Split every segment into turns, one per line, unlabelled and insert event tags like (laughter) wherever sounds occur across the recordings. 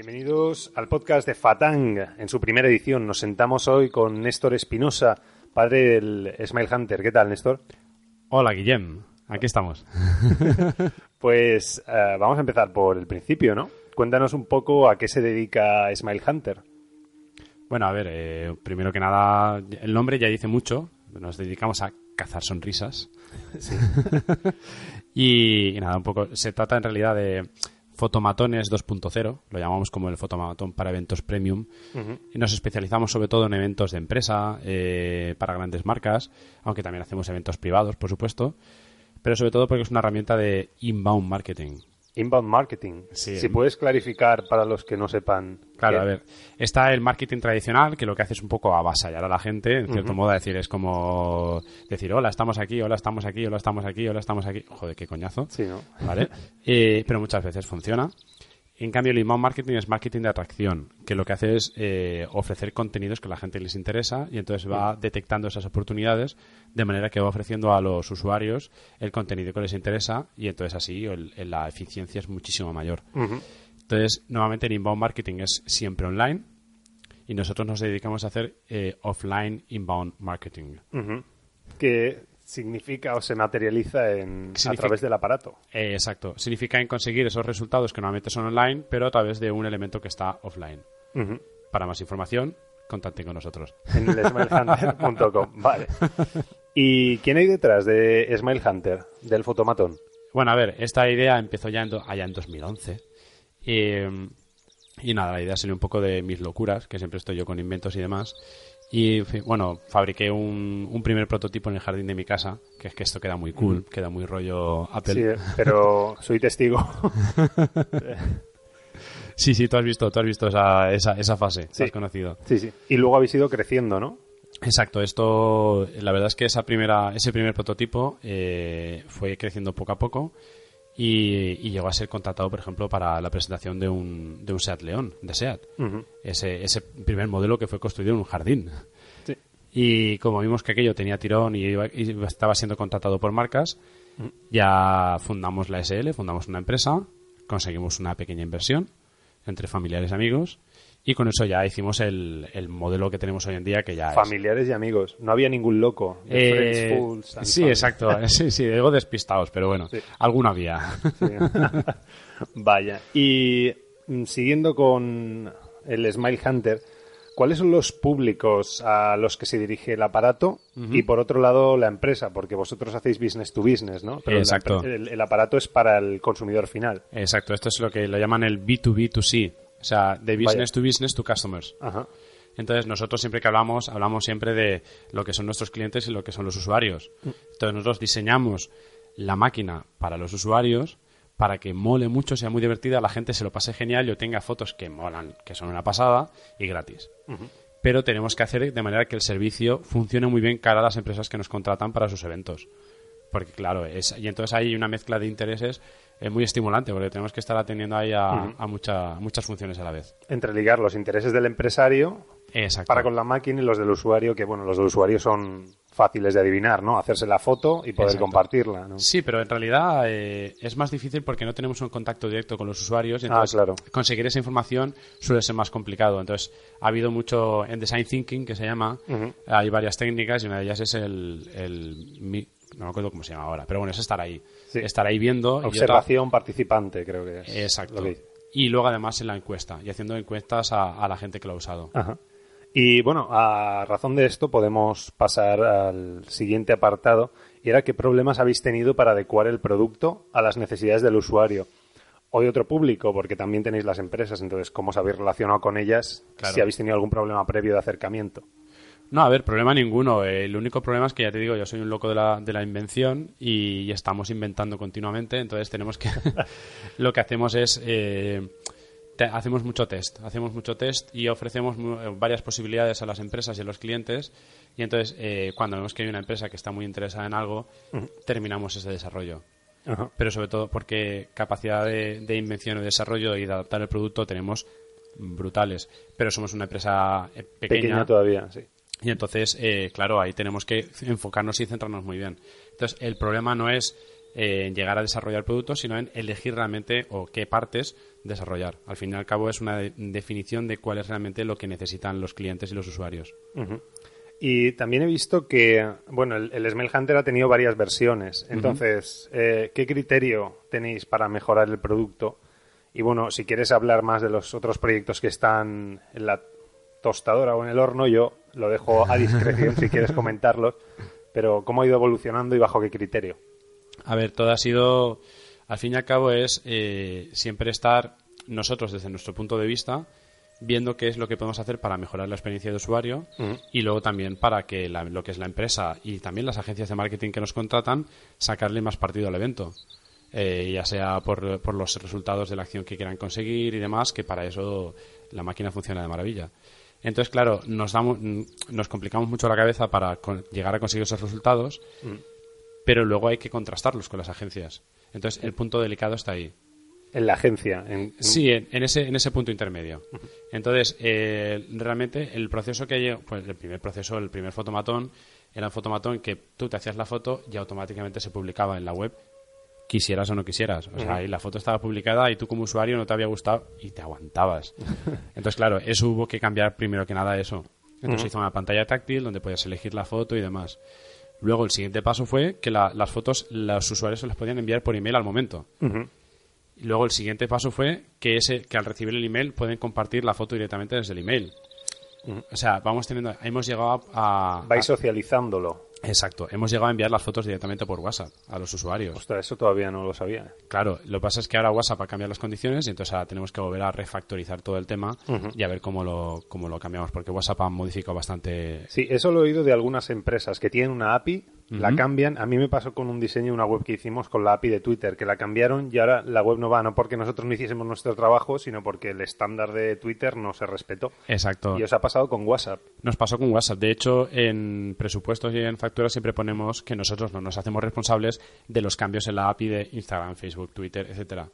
Bienvenidos al podcast de Fatang. En su primera edición nos sentamos hoy con Néstor Espinosa, padre del Smile Hunter. ¿Qué tal, Néstor?
Hola, Guillem. Aquí estamos. (laughs)
pues uh, vamos a empezar por el principio, ¿no? Cuéntanos un poco a qué se dedica Smile Hunter.
Bueno, a ver, eh, primero que nada, el nombre ya dice mucho. Nos dedicamos a cazar sonrisas. Sí. (laughs) y, y nada, un poco, se trata en realidad de Fotomatones 2.0, lo llamamos como el fotomatón para eventos premium, uh -huh. y nos especializamos sobre todo en eventos de empresa, eh, para grandes marcas, aunque también hacemos eventos privados, por supuesto, pero sobre todo porque es una herramienta de inbound marketing.
Inbound marketing.
Sí.
Si puedes clarificar para los que no sepan.
Claro,
qué-
a ver. Está el marketing tradicional, que lo que hace es un poco avasallar a la gente, en cierto
Ujú.
modo, decir, es como decir, hola, estamos aquí, hola, estamos aquí, hola, estamos aquí, hola, estamos aquí. Joder, qué coñazo.
Sí, ¿no?
¿Vale? (laughs) Eh, pero muchas veces funciona. En cambio, el inbound marketing es marketing de atracción, que lo que hace es eh, ofrecer contenidos que a la gente les interesa y entonces va detectando esas oportunidades de manera que va ofreciendo a los usuarios el contenido que les interesa y entonces así el- el- la eficiencia es muchísimo mayor. Entonces, nuevamente el inbound marketing es siempre online y nosotros nos dedicamos a hacer eh, offline inbound marketing.
Ujú. Que significa o se materializa en, a través del aparato.
Eh, exacto. Significa en conseguir esos resultados que normalmente son online, pero a través de un elemento que está offline. Para más información, contacten con nosotros.
En smilehunter.com. (laughs) Vale. ¿Y quién hay detrás de Smile Hunter, del fotomatón?
Bueno, a ver, esta idea empezó ya en, do- allá en 2011. Y, y nada, la idea salió un poco de mis locuras, que siempre estoy yo con inventos y demás. Y bueno, fabriqué un, un primer prototipo en el jardín de mi casa, que es que esto queda muy cool, queda muy rollo Apple.
Sí, eh, pero (laughs) soy testigo. (laughs)
Sí, sí, tú has visto, tú has visto esa, esa, esa fase,
Sí.
has conocido.
sí, sí. Y luego habéis ido creciendo, ¿no?
Exacto, esto, la verdad es que esa primera, ese primer prototipo eh, fue creciendo poco a poco y, y llegó a ser contratado, por ejemplo, para la presentación de un, de un Seat León, de Seat. Ese, ese primer modelo que fue construido en un jardín.
Sí.
Y como vimos que aquello tenía tirón y, iba- y estaba siendo contratado por marcas, ya fundamos la SL, fundamos una empresa, conseguimos una pequeña inversión entre familiares y amigos y con eso ya hicimos el, el modelo que tenemos hoy en día que ya es
Familiares y amigos. No había ningún loco.
eh,
Friends, Fools
sí, exacto. (laughs) Sí, sí, digo despistados, pero bueno,
Sí.
alguno había.
Sí. (laughs) Vaya. Y mm, siguiendo con el Smile Hunter, ¿cuáles son los públicos a los que se dirige el aparato? Y por otro lado, la empresa, porque vosotros hacéis business to business, ¿no? la
Exacto.
el aparato es para el consumidor final.
Exacto, esto es lo que lo llaman el B2B2C, o sea, de business
Vaya.
to business to customers.
Ajá.
Entonces, nosotros siempre que hablamos, hablamos siempre de lo que son nuestros clientes y lo que son los usuarios. Entonces, nosotros diseñamos la máquina para los usuarios para que mole mucho, sea muy divertida, la gente se lo pase genial y obtenga fotos que molan, que son una pasada y gratis. Pero tenemos que hacer de manera que el servicio funcione muy bien cara a las empresas que nos contratan para sus eventos. Porque claro, es, y entonces hay una mezcla de intereses eh, muy estimulante, porque tenemos que estar atendiendo ahí a, a mucha- muchas funciones a la vez.
Entreligar los intereses del empresario
Exacto.
para con la máquina y los del usuario, que bueno, los del usuario son fáciles de adivinar, ¿no? Hacerse la foto y poder
Exacto.
compartirla, ¿no?
Sí, pero en realidad eh, es más difícil porque no tenemos un contacto directo con los usuarios. y
Ah,
entonces
claro.
Conseguir esa información suele ser más complicado. Entonces, ha habido mucho en design thinking que se llama. Hay varias técnicas y una de ellas es el, el no me acuerdo cómo se llama ahora, pero bueno, es estar ahí.
Sí.
Estar ahí viendo. y otra-
Observación participante, creo que es.
Exacto.
que-
Y luego además en la encuesta y haciendo encuestas a, a la gente que lo ha usado.
Ajá. Y bueno, a razón de esto podemos pasar al siguiente apartado y era qué problemas habéis tenido para adecuar el producto a las necesidades del usuario. Hoy otro público, porque también tenéis las empresas, entonces cómo os habéis relacionado con ellas,
Claro.
si habéis tenido algún problema previo de acercamiento.
No, a ver, problema ninguno. El único problema es que, ya te digo, yo soy un loco de la, de la invención y, estamos inventando continuamente, entonces tenemos que... (laughs) lo que hacemos es... Eh, hacemos mucho test, hacemos mucho test y ofrecemos varias posibilidades a las empresas y a los clientes y entonces eh, cuando vemos que hay una empresa que está muy interesada en algo, terminamos ese desarrollo. Pero sobre todo porque capacidad de, de invención y desarrollo y de adaptar el producto tenemos brutales. Pero somos una empresa eh, pequeña.
Pequeña todavía, sí.
Y entonces, eh, claro, ahí tenemos que enfocarnos y centrarnos muy bien. Entonces, el problema no es eh, llegar a desarrollar productos, sino en elegir realmente o qué partes desarrollar. Al fin y al cabo es una definición de cuál es realmente lo que necesitan los clientes y los usuarios.
Y también he visto que, bueno, el, el Smell Hunter ha tenido varias versiones. Entonces, ¿qué criterio tenéis para mejorar el producto? Y bueno, si quieres hablar más de los otros proyectos que están en la tostadora o en el horno, yo lo dejo a discreción si quieres comentarlos. Pero ¿cómo ha ido evolucionando y bajo qué criterio?
A ver, todo ha sido, al fin y al cabo, es eh, siempre estar nosotros desde nuestro punto de vista viendo qué es lo que podemos hacer para mejorar la experiencia de usuario y luego también para que lo que es la empresa y también las agencias de marketing que nos contratan sacarle más partido al evento. Eh, ya sea por, por, los resultados de la acción que quieran conseguir y demás, que para eso la máquina funciona de maravilla. Entonces, claro, nos, damos, nos complicamos mucho la cabeza para llegar a conseguir esos resultados, mm. pero luego hay que contrastarlos con las agencias. Entonces, el punto delicado está ahí.
En la agencia.
Sí, en, ese, en ese punto intermedio. Entonces, eh, realmente el proceso que hay, pues el primer proceso, el primer fotomatón, era un fotomatón que tú te hacías la foto y automáticamente se publicaba en la web quisieras o no quisieras. O sea, y la foto estaba publicada y tú como usuario no te había gustado y te aguantabas. (laughs) Entonces, claro, eso hubo que cambiar primero que nada eso. Entonces hizo una pantalla táctil donde podías elegir la foto y demás. Luego el siguiente paso fue que las fotos los usuarios se las podían enviar por email al momento. Y luego el siguiente paso fue que ese que al recibir el email pueden compartir la foto directamente desde el email. O sea, vamos teniendo, hemos llegado a...
Vais socializándolo.
Exacto, hemos llegado a enviar las fotos directamente por WhatsApp a los usuarios.
Ostras, eso todavía no lo sabía. ¿eh?
Claro, lo que pasa es que ahora WhatsApp ha cambiado las condiciones y entonces ahora tenemos que volver a refactorizar todo el tema y a ver cómo lo, cómo lo cambiamos, porque WhatsApp ha modificado bastante.
Sí, eso lo he oído de algunas empresas que tienen una API la cambian. A mí me pasó con un diseño de una web que hicimos con la API de Twitter, que la cambiaron y ahora la web no va, no porque nosotros no hiciésemos nuestro trabajo, sino porque el estándar de Twitter no se respetó.
Exacto.
Y os ha pasado con WhatsApp.
Nos pasó con WhatsApp. De hecho, en presupuestos y en facturas siempre ponemos que nosotros no nos hacemos responsables de los cambios en la API de Instagram, Facebook, Twitter, etcétera.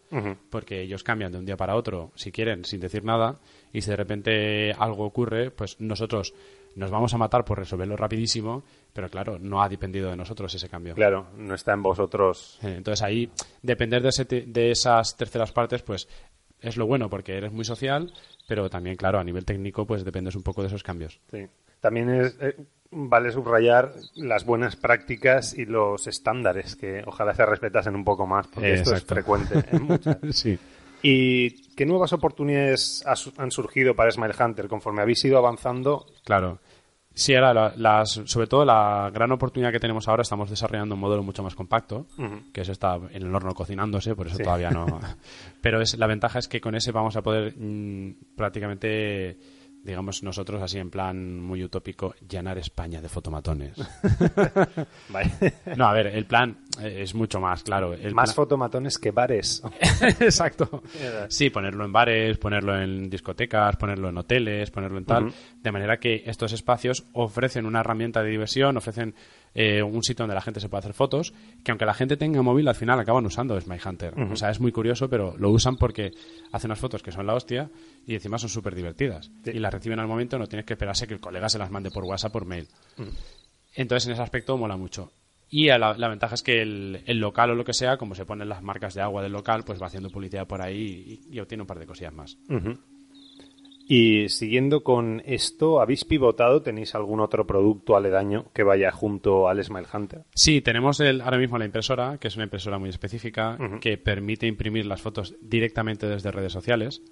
Porque ellos cambian de un día para otro, si quieren, sin decir nada, y si de repente algo ocurre, pues nosotros nos vamos a matar por resolverlo rapidísimo, pero claro, no ha dependido de nosotros ese cambio.
Claro, no está en vosotros.
Eh, entonces ahí, depender de, de esas terceras partes, pues es lo bueno porque eres muy social, pero también, claro, a nivel técnico, pues dependes un poco de esos cambios.
Sí. También es, eh, vale subrayar las buenas prácticas y los estándares que ojalá se respetasen un poco más, porque esto es frecuente en (laughs) muchas.
sí.
¿Y qué nuevas oportunidades han surgido para Smile Hunter conforme habéis ido avanzando?
Claro. Sí, ahora, las, sobre todo la gran oportunidad que tenemos ahora, estamos desarrollando un modelo mucho más compacto, que eso está en el horno cocinándose, por eso todavía no. (laughs) Pero es, la ventaja es que con ese vamos a poder mm, prácticamente digamos nosotros así en plan muy utópico, llenar España de fotomatones. (laughs) no, a ver, el plan es mucho más, claro.
más fotomatones que bares. (laughs)
Exacto. Sí, ponerlo en bares, ponerlo en discotecas, ponerlo en hoteles, ponerlo en tal, de manera que estos espacios ofrecen una herramienta de diversión, ofrecen eh, un sitio donde la gente se puede hacer fotos, que aunque la gente tenga móvil, al final acaban usando My Hunter. O sea, es muy curioso, pero lo usan porque hacen unas fotos que son la hostia y encima son súper divertidas. Y las reciben al momento, no tienes que esperarse que el colega se las mande por WhatsApp por mail. Entonces, en ese aspecto mola mucho. Y la, ventaja es que el, local o lo que sea, como se ponen las marcas de agua del local, pues va haciendo publicidad por ahí y, obtiene un par de cosillas más.
Y siguiendo con esto, ¿habéis pivotado? ¿Tenéis algún otro producto aledaño que vaya junto al Smile Hunter?
Sí, tenemos el, ahora mismo la impresora, que es una impresora muy específica, que permite imprimir las fotos directamente desde redes sociales.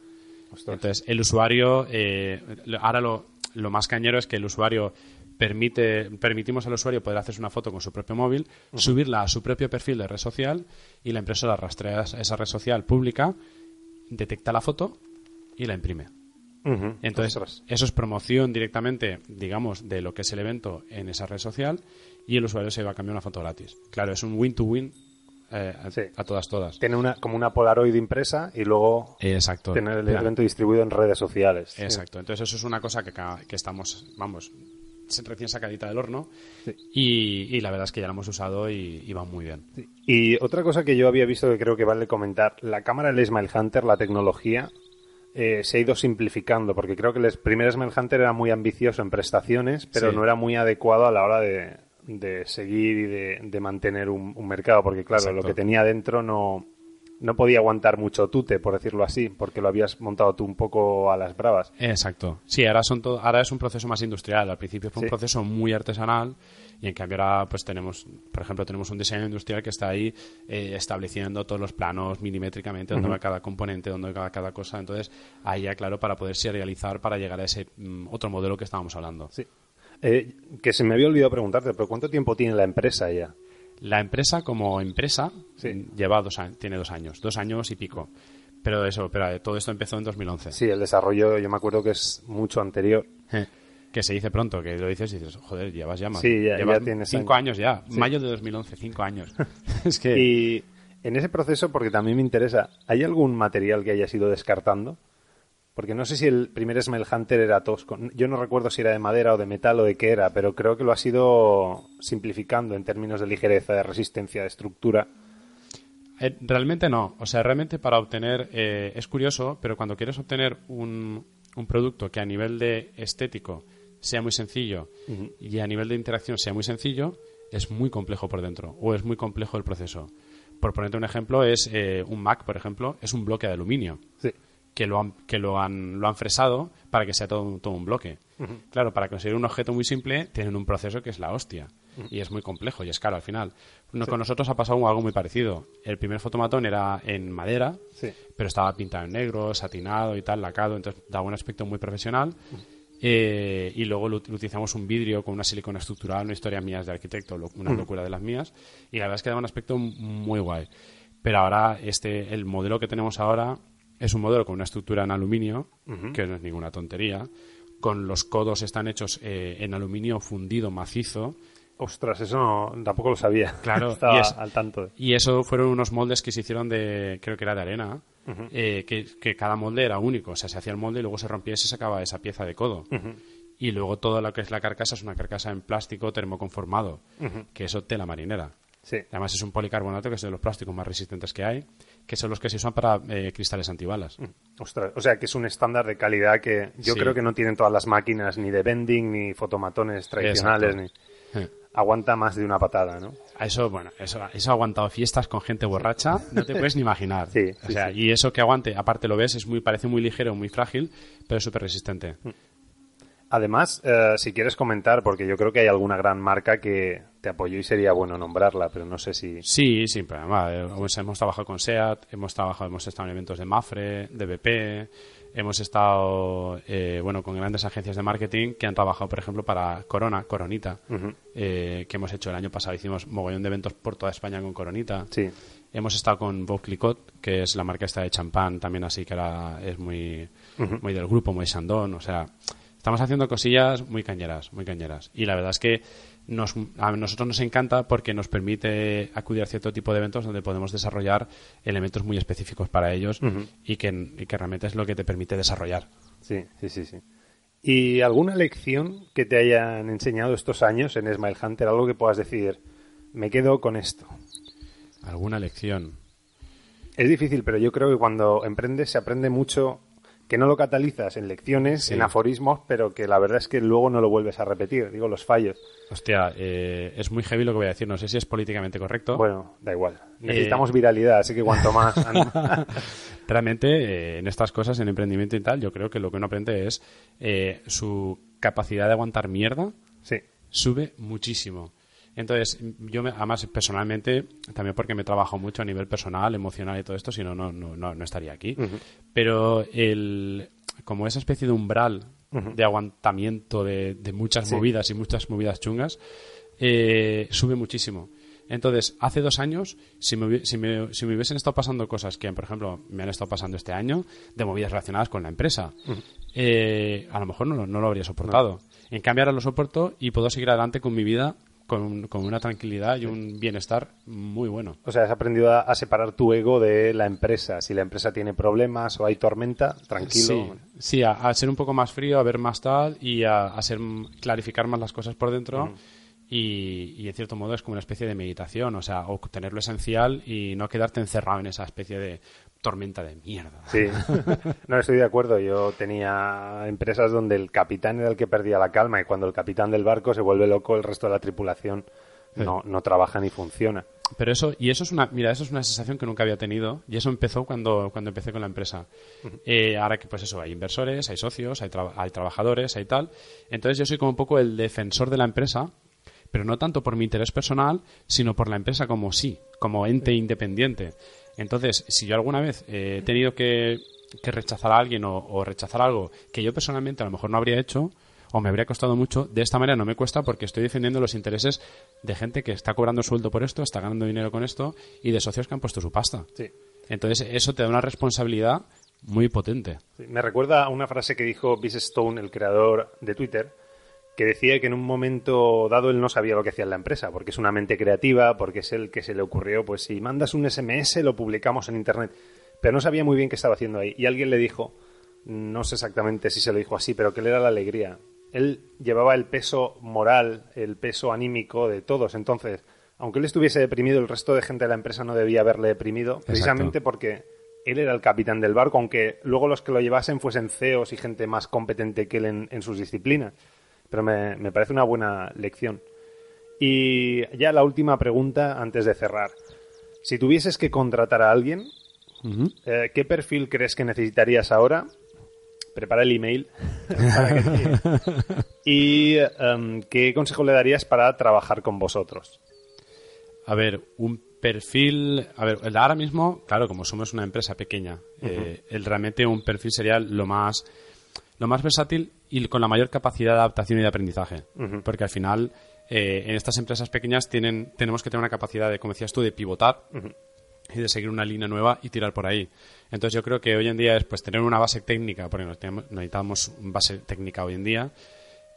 Entonces, el usuario, eh, ahora lo, lo más cañero es que el usuario permite, permitimos al usuario poder hacerse una foto con su propio móvil, subirla a su propio perfil de red social y la impresora rastrea esa red social pública, detecta la foto y la imprime. Entonces,
Ostras.
eso es promoción directamente, digamos, de lo que es el evento en esa red social y el usuario se va a cambiar una foto gratis. Claro, es un win-to-win eh, a,
Sí.
a todas, todas.
Tiene una, como una Polaroid impresa y luego
Exacto.
tener el evento distribuido en redes sociales. Sí.
Exacto. Entonces, eso es una cosa que, que estamos, vamos, recién sacadita del horno
Sí.
y, y la verdad es que ya la hemos usado y, y va muy bien.
Y otra cosa que yo había visto que creo que vale comentar, la cámara del Smile Hunter, la tecnología, eh, se ha ido simplificando, porque creo que el primer Smile Hunter era muy ambicioso en prestaciones, pero
Sí.
no era muy adecuado a la hora de, de seguir y de, de mantener un, un mercado, porque claro,
Exacto.
lo que tenía dentro no, no podía aguantar mucho tute, por decirlo así, porque lo habías montado tú un poco a las bravas.
Exacto. Sí, ahora, son todo, ahora es un proceso más industrial. Al principio fue un
Sí.
proceso muy artesanal y en cambio ahora pues tenemos, por ejemplo, tenemos un diseño industrial que está ahí eh, estableciendo todos los planos milimétricamente, dónde va cada componente, dónde va cada cosa. Entonces, ahí ya, claro, para poder serializar, para llegar a ese mm, otro modelo que estábamos hablando.
Sí. Eh, que se me había olvidado preguntarte, pero ¿cuánto tiempo tiene la empresa ya?
La empresa como empresa
Sí.
lleva dos años, tiene dos años, dos años y pico. Pero eso, pero eh, todo esto empezó en 2011.
Sí, el desarrollo yo me acuerdo que es mucho anterior.
Eh, Que se dice pronto, que lo dices y dices, joder, llevas ya más.
Sí, ya-
llevas
ya tienes
cinco
años.
años, ya.
Sí.
Mayo de 2011, cinco años. (laughs) es que
Y en ese proceso, porque también me interesa, ¿hay algún material que hayas ido descartando? Porque no sé si el primer Smile Hunter era tosco. Yo no recuerdo si era de madera o de metal o de qué era, pero creo que lo has ido simplificando en términos de ligereza, de resistencia, de estructura.
Eh, realmente no. O sea, realmente para obtener. eh, es curioso, pero cuando quieres obtener un, un producto que a nivel de estético sea muy sencillo y a nivel de interacción sea muy sencillo, es muy complejo por dentro o es muy complejo el proceso. Por ponerte un ejemplo, es eh, un Mac, por ejemplo, es un bloque de aluminio
Sí.
Que lo han, que lo han, lo han fresado para que sea todo, todo un bloque. Claro, para conseguir un objeto muy simple tienen un proceso que es la hostia. Y es muy complejo y es caro al final. No, Con nosotros ha pasado algo muy parecido. El primer fotomatón era en madera,
Sí.
pero estaba pintado en negro, satinado y tal, lacado, entonces daba un aspecto muy profesional. Eh, y luego lo- utilizamos un vidrio con una silicona estructural, una historia mía de arquitecto, lo- una locura de las mías. Y la verdad es que daba un aspecto muy guay. Pero ahora, este, el modelo que tenemos ahora es un modelo con una estructura en aluminio, que no es ninguna tontería. Con los codos están hechos eh, en aluminio fundido macizo.
Ostras, eso no, tampoco lo sabía.
Claro, (laughs)
Estaba
y es-
al tanto.
Y eso fueron unos moldes que se hicieron de, creo que era de arena, eh, que, que cada molde era único. O sea, se hacía el molde y luego se rompía y se sacaba esa pieza de codo. Y luego todo lo que es la carcasa es una carcasa en plástico termoconformado, que eso tela marinera.
Sí.
Además es un policarbonato que es de los plásticos más resistentes que hay, que son los que se usan para eh, cristales antibalas.
Ostras, o sea que es un estándar de calidad que yo
Sí.
creo que no tienen todas las máquinas ni de vending ni fotomatones tradicionales.
Exacto.
Ni...
Eh.
Aguanta más de una patada, ¿no?
A Eso, bueno, eso, eso ha aguantado fiestas con gente borracha, no te puedes ni imaginar. (laughs)
Sí,
o sea, y eso que aguante, aparte lo ves, es muy, parece muy ligero, muy frágil, pero es súper resistente.
Además, eh, si quieres comentar, porque yo creo que hay alguna gran marca que te apoyó y sería bueno nombrarla, pero no sé si...
Sí, sin problema. Eh, Hemos, trabajado con SEAT, hemos trabajado, hemos estado en eventos de Mafre, de BP, hemos estado, eh, bueno, con grandes agencias de marketing que han trabajado, por ejemplo, para Corona, Coronita, eh, que hemos hecho el año pasado. Hicimos mogollón de eventos por toda España con Coronita.
Sí.
Hemos estado con Vauclicot, que es la marca esta de champán, también así que era, es muy, muy del grupo, muy Sandón, o sea, estamos haciendo cosillas muy cañeras, muy cañeras. Y la verdad es que nos, a nosotros nos encanta porque nos permite acudir a cierto tipo de eventos donde podemos desarrollar elementos muy específicos para ellos y, que, y que realmente es lo que te permite desarrollar.
Sí, sí, sí, sí. ¿Y alguna lección que te hayan enseñado estos años en Smile Hunter? Algo que puedas decir, me quedo con esto.
¿Alguna lección?
Es difícil, pero yo creo que cuando emprendes se aprende mucho que no lo catalizas en lecciones,
Sí.
en aforismos, pero que la verdad es que luego no lo vuelves a repetir, digo, los fallos.
Hostia, eh, es muy heavy lo que voy a decir, no sé si es políticamente correcto.
Bueno, da igual. Necesitamos viralidad, así que cuanto más... (laughs) (laughs)
Realmente, eh, en estas cosas, en emprendimiento y tal, yo creo que lo que uno aprende es eh, su capacidad de aguantar mierda
sí,
sube muchísimo. Entonces, yo, me- además, personalmente, también porque me trabajo mucho a nivel personal, emocional y todo esto, si no, no, no, no estaría aquí. Pero el, como esa especie de umbral de aguantamiento de, de muchas movidas y muchas movidas chungas, eh, sube muchísimo. Entonces, hace dos años, si me, si, me, si me hubiesen estado pasando cosas que, por ejemplo, me han estado pasando este año, de movidas relacionadas con la empresa, eh, a lo mejor no, no lo habría soportado. En cambio, ahora lo soporto y puedo seguir adelante con mi vida con, con una tranquilidad y un bienestar muy bueno.
O sea, has aprendido a, a separar tu ego de la empresa. Si la empresa tiene problemas o hay tormenta, tranquilo.
Sí, sí a, a ser un poco más frío, a ver más tal y a, a ser clarificar más las cosas por dentro. Y, y, en cierto modo es como una especie de meditación, o sea, obtener lo esencial y no quedarte encerrado en esa especie de tormenta de mierda.
Sí, (laughs) no estoy de acuerdo. Yo tenía empresas donde el capitán era el que perdía la calma y cuando el capitán del barco se vuelve loco, el resto de la tripulación no, no trabaja ni funciona.
Pero eso, y eso es una, mira, eso es una sensación que nunca había tenido y eso empezó cuando, cuando empecé con la empresa. Eh, ahora que pues eso, hay inversores, hay socios, hay, tra- hay trabajadores, hay tal. Entonces yo soy como un poco el defensor de la empresa, pero no tanto por mi interés personal, sino por la empresa como sí, como ente independiente. Entonces, si yo alguna vez eh, he tenido que, que rechazar a alguien o, o rechazar algo que yo personalmente a lo mejor no habría hecho, o me habría costado mucho, de esta manera no me cuesta porque estoy defendiendo los intereses de gente que está cobrando sueldo por esto, está ganando dinero con esto y de socios que han puesto su pasta.
Sí.
Entonces, eso te da una responsabilidad muy potente.
Sí, Me recuerda a una frase que dijo Biz Stone, el creador de Twitter, que decía que en un momento dado él no sabía lo que hacía en la empresa, porque es una mente creativa, porque es el que se le ocurrió, pues si mandas un SMS lo publicamos en Internet, pero no sabía muy bien qué estaba haciendo ahí. Y alguien le dijo, no sé exactamente si se lo dijo así, pero que le era la alegría. Él llevaba el peso moral, el peso anímico de todos, entonces, aunque él estuviese deprimido, el resto de gente de la empresa no debía haberle deprimido, precisamente porque él era el capitán del barco, aunque luego los que lo llevasen fuesen CEOs y gente más competente que él en, en sus disciplinas. Pero me, me parece una buena lección. Y ya la última pregunta antes de cerrar. Si tuvieses que contratar a alguien, eh, ¿qué perfil crees que necesitarías ahora? Prepara el email. (laughs) para que y em, qué consejo le darías para trabajar con vosotros?
A ver, un perfil. A ver, el- ahora mismo, claro, como somos una empresa pequeña, eh, el, realmente un perfil sería lo más, lo más versátil y con la mayor capacidad de adaptación y de aprendizaje. Porque al final, eh, en estas empresas pequeñas tienen, tenemos que tener una capacidad de, como decías tú, de pivotar y de seguir una línea nueva y tirar por ahí. Entonces yo creo que hoy en día es pues tener una base técnica, porque nos tenemos- necesitamos una base técnica hoy en día,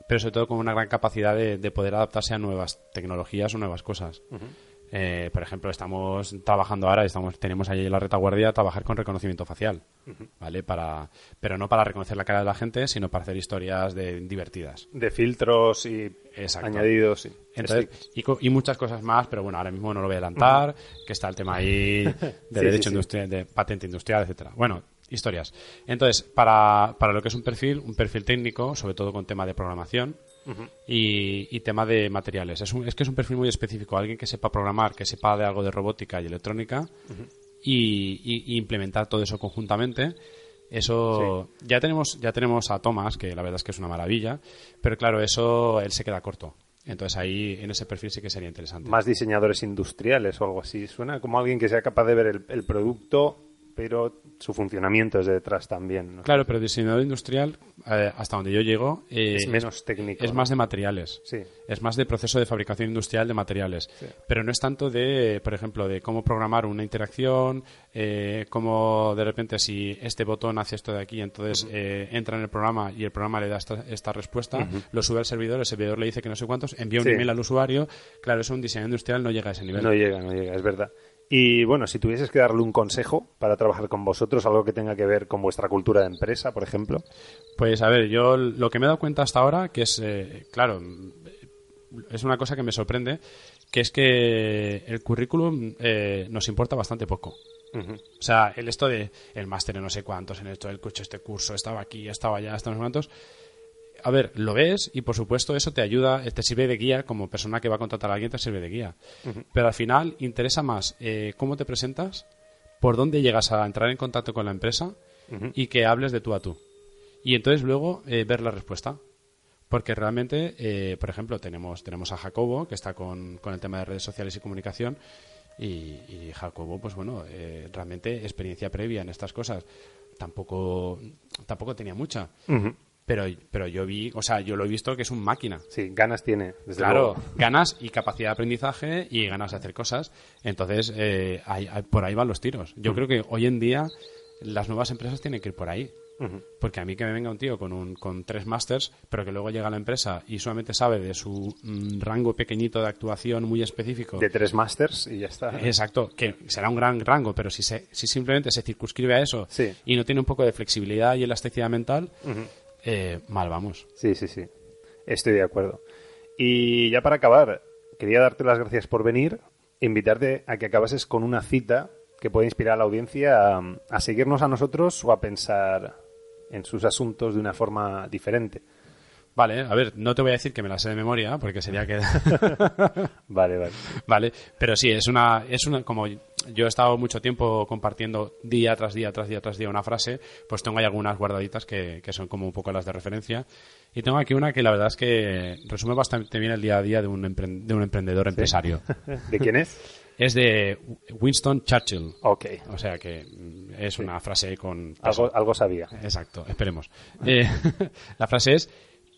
pero sobre todo con una gran capacidad de, de poder adaptarse a nuevas tecnologías o nuevas cosas. Eh, por ejemplo, estamos trabajando ahora, estamos, tenemos ahí en la retaguardia trabajar con reconocimiento facial, ¿vale? Para, pero no para reconocer la cara de la gente, sino para hacer historias de, divertidas.
De filtros y
Exacto.
añadidos. sí.
Entonces, y, muchas cosas más, pero bueno, ahora mismo no lo voy a adelantar, que está el tema ahí (laughs) de
Sí,
derecho
sí.
industrial, de patente industrial, etcétera. Bueno, historias. Entonces, para, para lo que es un perfil, un perfil técnico, sobre todo con tema de programación y, y tema de materiales. Es, un- es que es un perfil muy específico, alguien que sepa programar, que sepa de algo de robótica y electrónica y, y- y implementar todo eso conjuntamente. Eso ya tenemos ya tenemos a Tomás, que la verdad es que es una maravilla, pero claro, eso él se queda corto. Entonces ahí en ese perfil sí que sería interesante.
Más diseñadores industriales o algo así. Suena como alguien que sea capaz de ver el, el producto, pero su funcionamiento es de detrás también. ¿no?
Claro, pero diseñador industrial, eh, hasta donde yo llego, eh,
Es menos técnico.
es
¿no?
más de materiales.
Sí.
Es más de proceso de fabricación industrial de materiales. Pero no es tanto de, por ejemplo, de cómo programar una interacción, eh, cómo de repente si este botón hace esto de aquí, entonces eh, entra en el programa y el programa le da esta, esta respuesta, lo sube al servidor, el servidor le dice que no sé cuántos, envía un
Sí.
email al usuario. Claro, eso un diseñador industrial no llega a ese nivel.
No llega, no llega, es verdad. Y bueno, si tuvieses que darle un consejo para trabajar con vosotros, algo que tenga que ver con vuestra cultura de empresa, por ejemplo.
Pues a ver, yo lo que me he dado cuenta hasta ahora, que es, eh, claro, es una cosa que me sorprende, que es que el currículum eh, nos importa bastante poco. O sea, el esto de el máster en no sé cuántos, en esto, el coche este curso, estaba aquí, estaba allá, estaba no sé cuántos. A ver, lo ves y por supuesto eso te ayuda, te sirve de guía, como persona que va a contratar a alguien te sirve de guía. Pero al final interesa más eh, cómo te presentas, por dónde llegas a entrar en contacto con la empresa y que hables de tú a tú. Y entonces luego eh, ver la respuesta. Porque realmente, eh, por ejemplo, tenemos, tenemos a Jacobo, que está con, con el tema de redes sociales y comunicación, y, y Jacobo, pues bueno, eh, realmente experiencia previa en estas cosas tampoco, tampoco tenía mucha. Pero, pero yo vi, o sea, yo lo he visto que es un máquina.
Sí, ganas tiene, desde
Claro,
luego.
ganas y capacidad de aprendizaje y ganas de hacer cosas. Entonces, eh, ahí- ahí- por ahí van los tiros. Yo creo que hoy en día las nuevas empresas tienen que ir por ahí. Porque a mí que me venga un tío con, un, con tres másters, pero que luego llega a la empresa y solamente sabe de su mm, rango pequeñito de actuación muy específico.
De tres masters y ya está.
Exacto, que será un gran rango, pero si, se, si simplemente se circunscribe a eso
Sí.
y no tiene un poco de flexibilidad y elasticidad mental, eh, mal vamos.
Sí, sí, sí. Estoy de acuerdo. Y ya para acabar, quería darte las gracias por venir, invitarte a que acabases con una cita que puede inspirar a la audiencia a, a seguirnos a nosotros o a pensar en sus asuntos de una forma diferente.
Vale, a ver, no te voy a decir que me la sé de memoria, porque sería que... (laughs)
Vale, vale. (laughs)
Vale, pero sí, es una, es una, como yo he estado mucho tiempo compartiendo día tras día, tras día, tras día una frase, pues tengo ahí algunas guardaditas que, que son como un poco las de referencia. Y tengo aquí una que la verdad es que resume bastante bien el día a día de un, de un emprendedor empresario. (laughs)
¿De quién es?
Es de Winston Churchill.
Ok.
O sea que mm, es una frase con...
Algo, algo sabía.
Exacto, esperemos. Eh, (laughs) la frase es,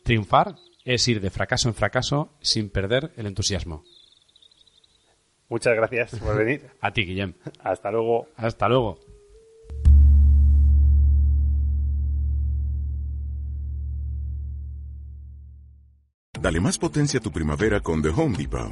triunfar es ir de fracaso en fracaso sin perder el entusiasmo.
Muchas gracias por (laughs) venir.
A ti, Guillem.
Hasta luego.
Hasta luego.
Dale más potencia a tu primavera con The Home Depot.